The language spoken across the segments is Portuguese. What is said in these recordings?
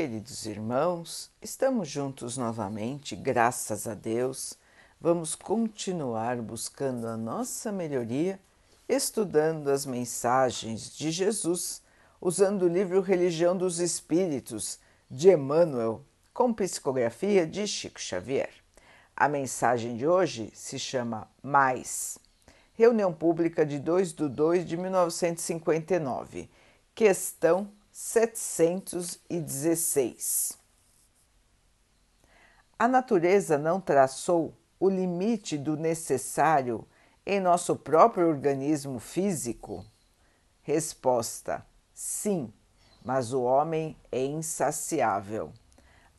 Queridos irmãos, estamos juntos novamente, graças a Deus. Vamos continuar buscando a nossa melhoria, estudando as mensagens de Jesus, usando o livro Religião dos Espíritos de Emmanuel, com psicografia de Chico Xavier. A mensagem de hoje se chama Mais. Reunião pública de 2 de 2 de 1959. Questão 716. A natureza não traçou o limite do necessário em nosso próprio organismo físico? Resposta: sim, mas o homem é insaciável.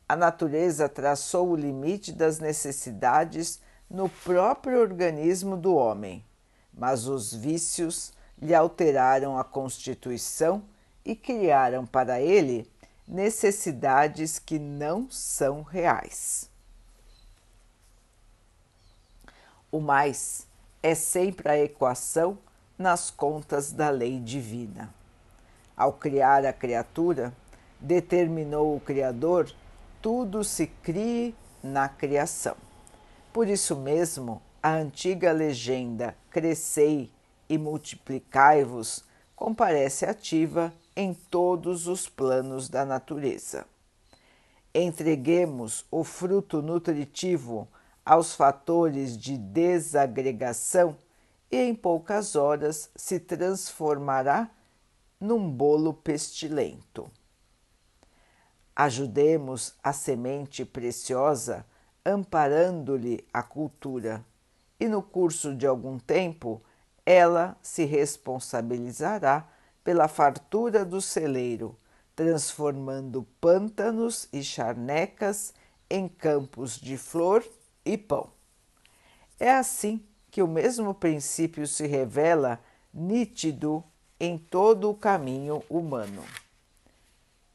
A natureza traçou o limite das necessidades no próprio organismo do homem, mas os vícios lhe alteraram a constituição e criaram para ele necessidades que não são reais. O mais é sempre a equação nas contas da lei divina. Ao criar a criatura, determinou o Criador tudo se crie na criação. Por isso mesmo, a antiga legenda Crescei e multiplicai-vos comparece ativa em todos os planos da natureza. Entreguemos o fruto nutritivo aos fatores de desagregação e em poucas horas se transformará num bolo pestilento. Ajudemos a semente preciosa amparando-lhe a cultura, e no curso de algum tempo ela se responsabilizará pela fartura do celeiro, transformando pântanos e charnecas em campos de flor e pão. É assim que o mesmo princípio se revela nítido em todo o caminho humano.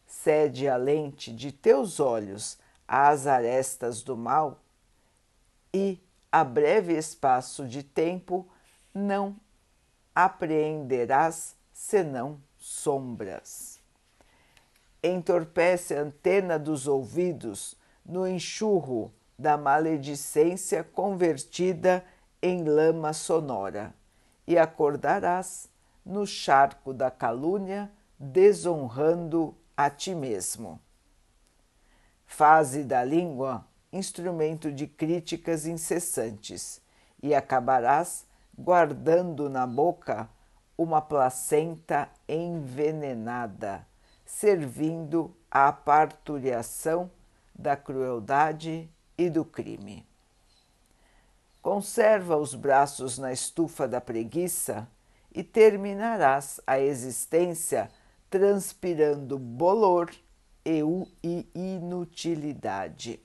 Cede a lente de teus olhos às arestas do mal e, a breve espaço de tempo, não apreenderás senão sombras. Entorpece a antena dos ouvidos no enxurro da maledicência convertida em lama sonora, e acordarás no charco da calúnia, desonrando a ti mesmo. Faze da língua instrumento de críticas incessantes, e acabarás guardando na boca uma placenta envenenada, servindo à parturiação da crueldade e do crime. Conserva os braços na estufa da preguiça e terminarás a existência transpirando bolor e inutilidade.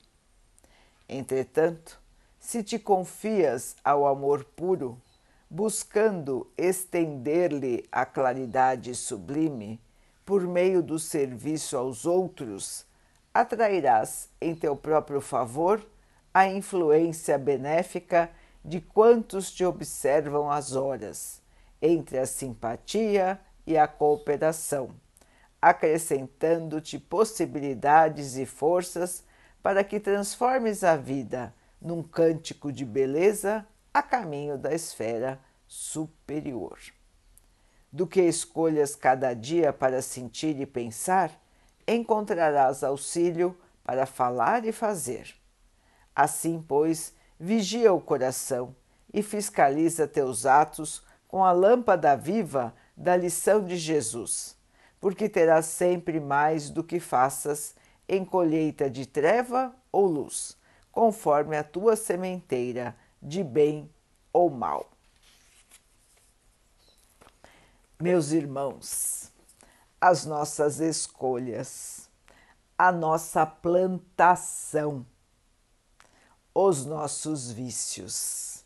Entretanto, se te confias ao amor puro, buscando estender-lhe a claridade sublime por meio do serviço aos outros, atrairás em teu próprio favor a influência benéfica de quantos te observam às horas, entre a simpatia e a cooperação, acrescentando-te possibilidades e forças para que transformes a vida num cântico de beleza a caminho da esfera superior. Do que escolhas cada dia para sentir e pensar, encontrarás auxílio para falar e fazer. Assim, pois, vigia o coração e fiscaliza teus atos com a lâmpada viva da lição de Jesus, porque terás sempre mais do que faças em colheita de treva ou luz, conforme a tua sementeira de bem ou mal. Meus irmãos, as nossas escolhas, a nossa plantação, os nossos vícios.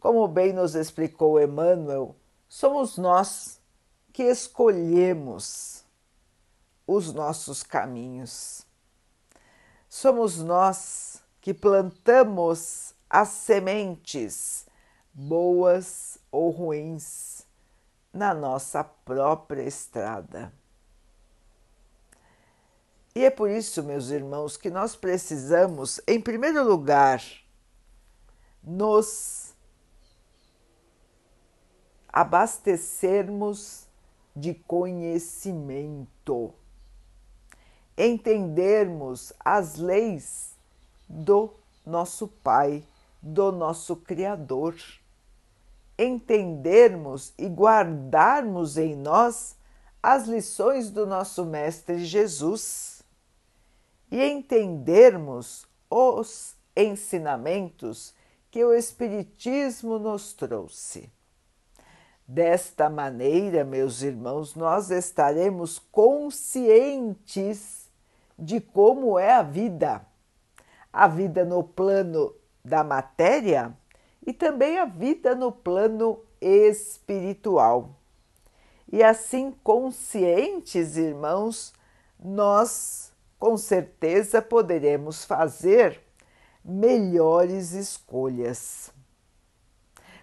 Como bem nos explicou Emmanuel, somos nós que escolhemos os nossos caminhos. Somos nós que plantamos as sementes, boas ou ruins, na nossa própria estrada. E é por isso, meus irmãos, que nós precisamos, em primeiro lugar, nos abastecermos de conhecimento, entendermos as leis do nosso Pai, do nosso Criador, entendermos e guardarmos em nós as lições do nosso Mestre Jesus e entendermos os ensinamentos que o Espiritismo nos trouxe. Desta maneira, meus irmãos, nós estaremos conscientes de como é a vida. A vida no plano da matéria e também a vida no plano espiritual. E assim, conscientes, irmãos, nós com certeza poderemos fazer melhores escolhas.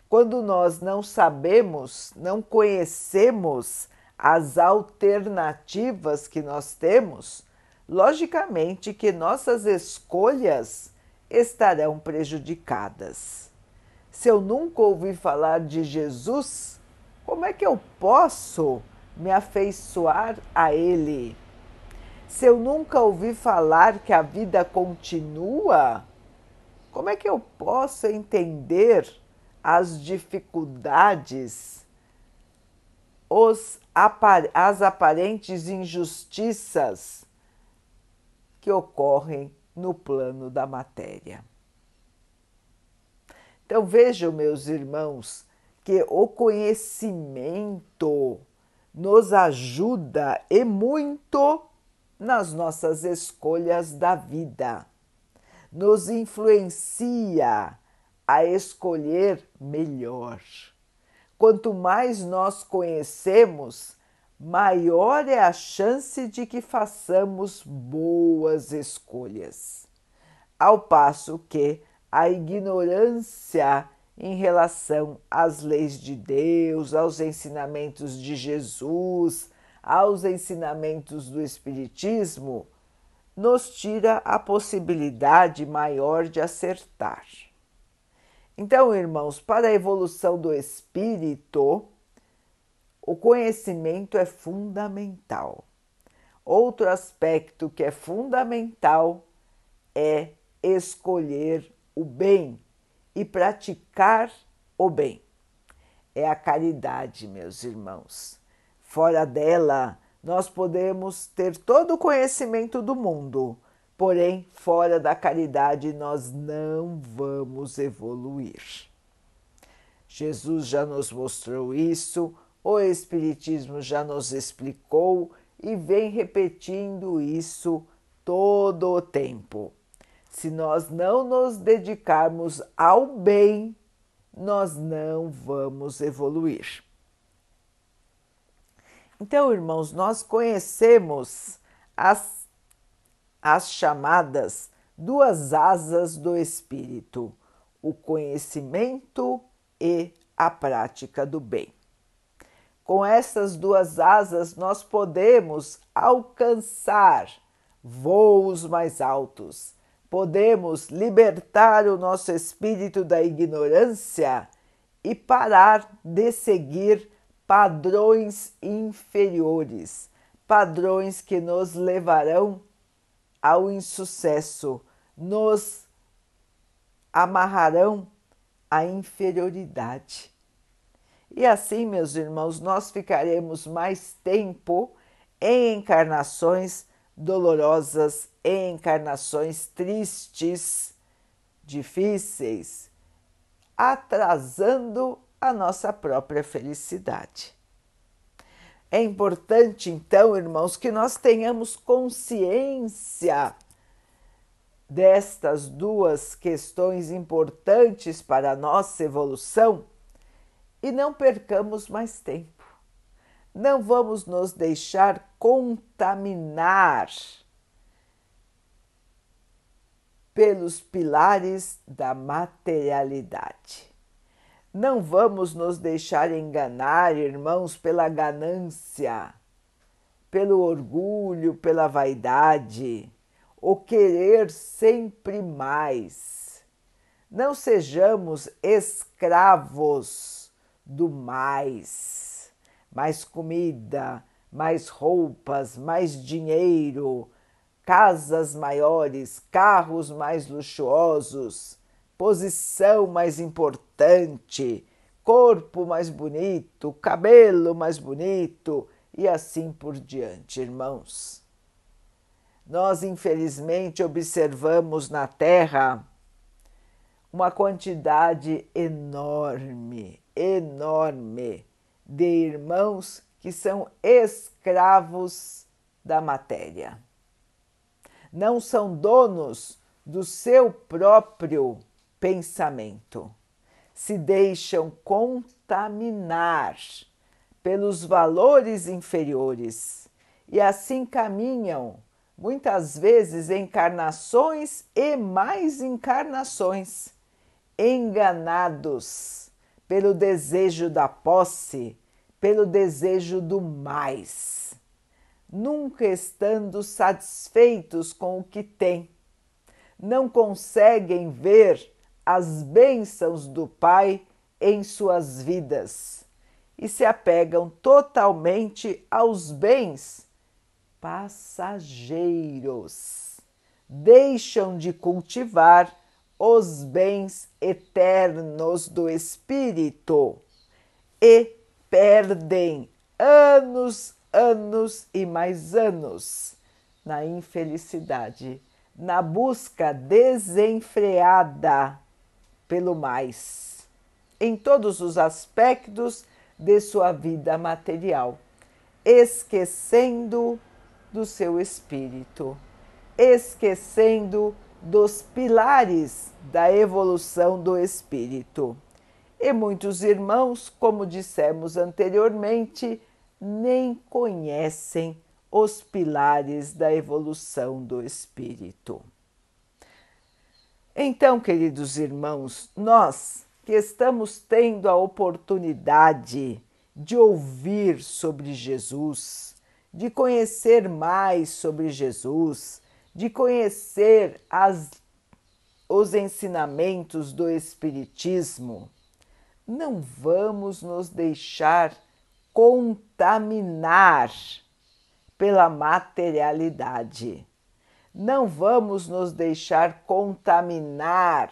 Quando nós não sabemos, não conhecemos as alternativas que nós temos, logicamente que nossas escolhas estarão prejudicadas. Se eu nunca ouvi falar de Jesus, como é que eu posso me afeiçoar a Ele? Se eu nunca ouvi falar que a vida continua, como é que eu posso entender as dificuldades, os, as aparentes injustiças que ocorrem no plano da matéria? Então vejam, meus irmãos, que o conhecimento nos ajuda e muito nas nossas escolhas da vida nos influencia a escolher melhor. Quanto mais nós conhecemos, maior é a chance de que façamos boas escolhas. Ao passo que a ignorância em relação às leis de Deus, aos ensinamentos de Jesus, aos ensinamentos do Espiritismo, nos tira a possibilidade maior de acertar. Então, irmãos, para a evolução do espírito, o conhecimento é fundamental. Outro aspecto que é fundamental é escolher o bem e praticar o bem. É a caridade, meus irmãos. Fora dela, nós podemos ter todo o conhecimento do mundo, porém, fora da caridade, nós não vamos evoluir. Jesus já nos mostrou isso, o Espiritismo já nos explicou e vem repetindo isso todo o tempo. Se nós não nos dedicarmos ao bem, nós não vamos evoluir. Então, irmãos, nós conhecemos as, as chamadas duas asas do espírito: o conhecimento e a prática do bem. Com essas duas asas, nós podemos alcançar voos mais altos, podemos libertar o nosso espírito da ignorância e parar de seguir padrões inferiores, padrões que nos levarão ao insucesso, nos amarrarão à inferioridade. E assim, meus irmãos, nós ficaremos mais tempo em encarnações dolorosas, em encarnações tristes, difíceis, atrasando a nossa própria felicidade. É importante, então, irmãos, que nós tenhamos consciência destas duas questões importantes para a nossa evolução e não percamos mais tempo. Não vamos nos deixar contaminar pelos pilares da materialidade. Não vamos nos deixar enganar, irmãos, pela ganância, pelo orgulho, pela vaidade, o querer sempre mais. Não sejamos escravos do mais. Mais comida, mais roupas, mais dinheiro, casas maiores, carros mais luxuosos, posição mais importante, corpo mais bonito, cabelo mais bonito e assim por diante, irmãos. Nós, infelizmente, observamos na Terra uma quantidade enorme, enorme de irmãos que são escravos da matéria. Não são donos do seu próprio pensamento. Se deixam contaminar pelos valores inferiores e assim caminham, muitas vezes, encarnações e mais encarnações, enganados pelo desejo da posse pelo desejo do mais, nunca estando satisfeitos com o que têm. Não conseguem ver as bênçãos do Pai em suas vidas e se apegam totalmente aos bens passageiros. Deixam de cultivar os bens eternos do espírito e perdem anos, anos e mais anos na infelicidade, na busca desenfreada pelo mais, em todos os aspectos de sua vida material, esquecendo do seu espírito, esquecendo dos pilares da evolução do espírito e muitos irmãos, como dissemos anteriormente, nem conhecem os pilares da evolução do espírito. Então, queridos irmãos, nós que estamos tendo a oportunidade de ouvir sobre Jesus, de conhecer mais sobre Jesus, de conhecer as, os ensinamentos do Espiritismo, não vamos nos deixar contaminar pela materialidade. Não vamos nos deixar contaminar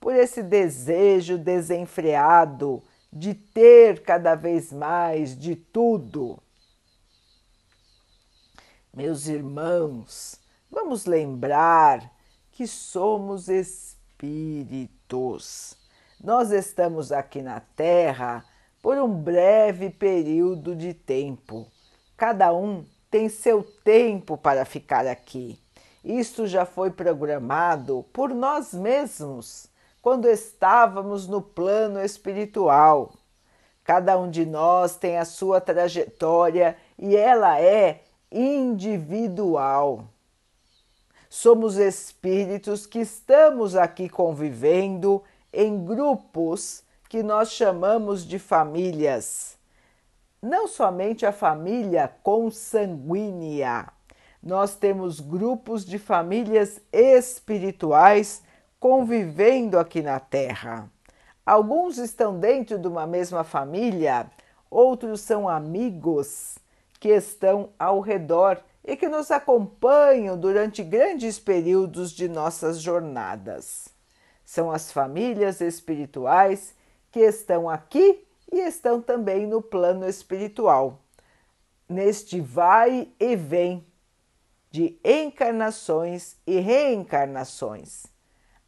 por esse desejo desenfreado de ter cada vez mais de tudo. Meus irmãos, vamos lembrar que somos espíritos nós estamos aqui na Terra por um breve período de tempo. Cada um tem seu tempo para ficar aqui. Isto já foi programado por nós mesmos quando estávamos no plano espiritual. Cada um de nós tem a sua trajetória e ela é individual. Somos espíritos que estamos aqui convivendo em grupos que nós chamamos de famílias. Não somente a família consanguínea, nós temos grupos de famílias espirituais convivendo aqui na Terra. Alguns estão dentro de uma mesma família, outros são amigos que estão ao redor e que nos acompanham durante grandes períodos de nossas jornadas. São as famílias espirituais que estão aqui e estão também no plano espiritual, neste vai e vem de encarnações e reencarnações,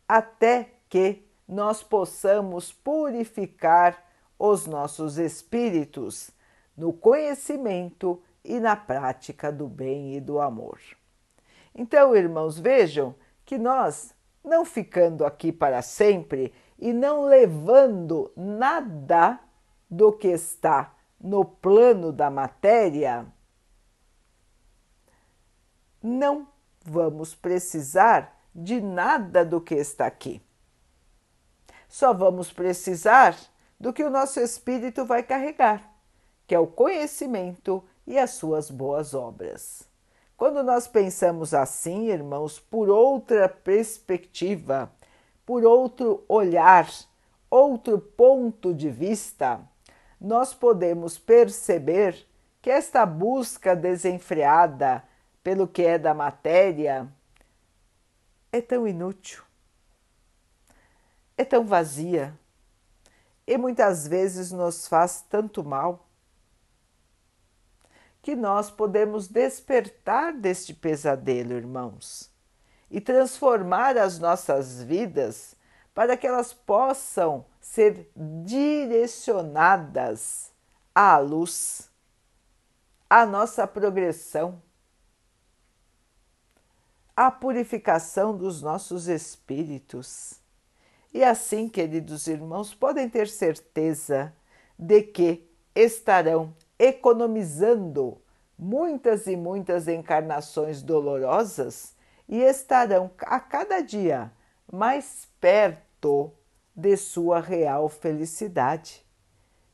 até que nós possamos purificar os nossos espíritos no conhecimento e na prática do bem e do amor. Então, irmãos, vejam que nós não ficando aqui para sempre e não levando nada do que está no plano da matéria, não vamos precisar de nada do que está aqui. Só vamos precisar do que o nosso espírito vai carregar, que é o conhecimento e as suas boas obras. Quando nós pensamos assim, irmãos, por outra perspectiva, por outro olhar, outro ponto de vista, nós podemos perceber que esta busca desenfreada pelo que é da matéria é tão inútil, é tão vazia e muitas vezes nos faz tanto mal que nós podemos despertar deste pesadelo, irmãos, e transformar as nossas vidas para que elas possam ser direcionadas à luz, à nossa progressão, à purificação dos nossos espíritos. E assim, queridos irmãos, podem ter certeza de que estarão economizando muitas e muitas encarnações dolorosas e estarão a cada dia mais perto de sua real felicidade,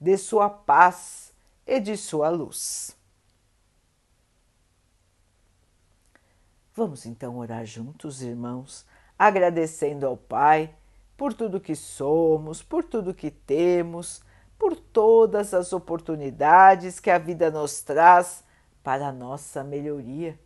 de sua paz e de sua luz. Vamos então orar juntos, irmãos, agradecendo ao Pai por tudo que somos, por tudo que temos por todas as oportunidades que a vida nos traz para a nossa melhoria,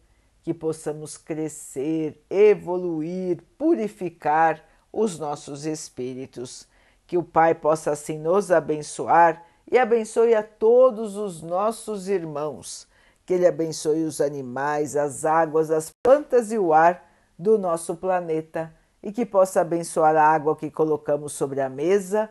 que possamos crescer, evoluir, purificar os nossos espíritos. Que o Pai possa assim nos abençoar e abençoe a todos os nossos irmãos. Que Ele abençoe os animais, as águas, as plantas e o ar do nosso planeta e que possa abençoar a água que colocamos sobre a mesa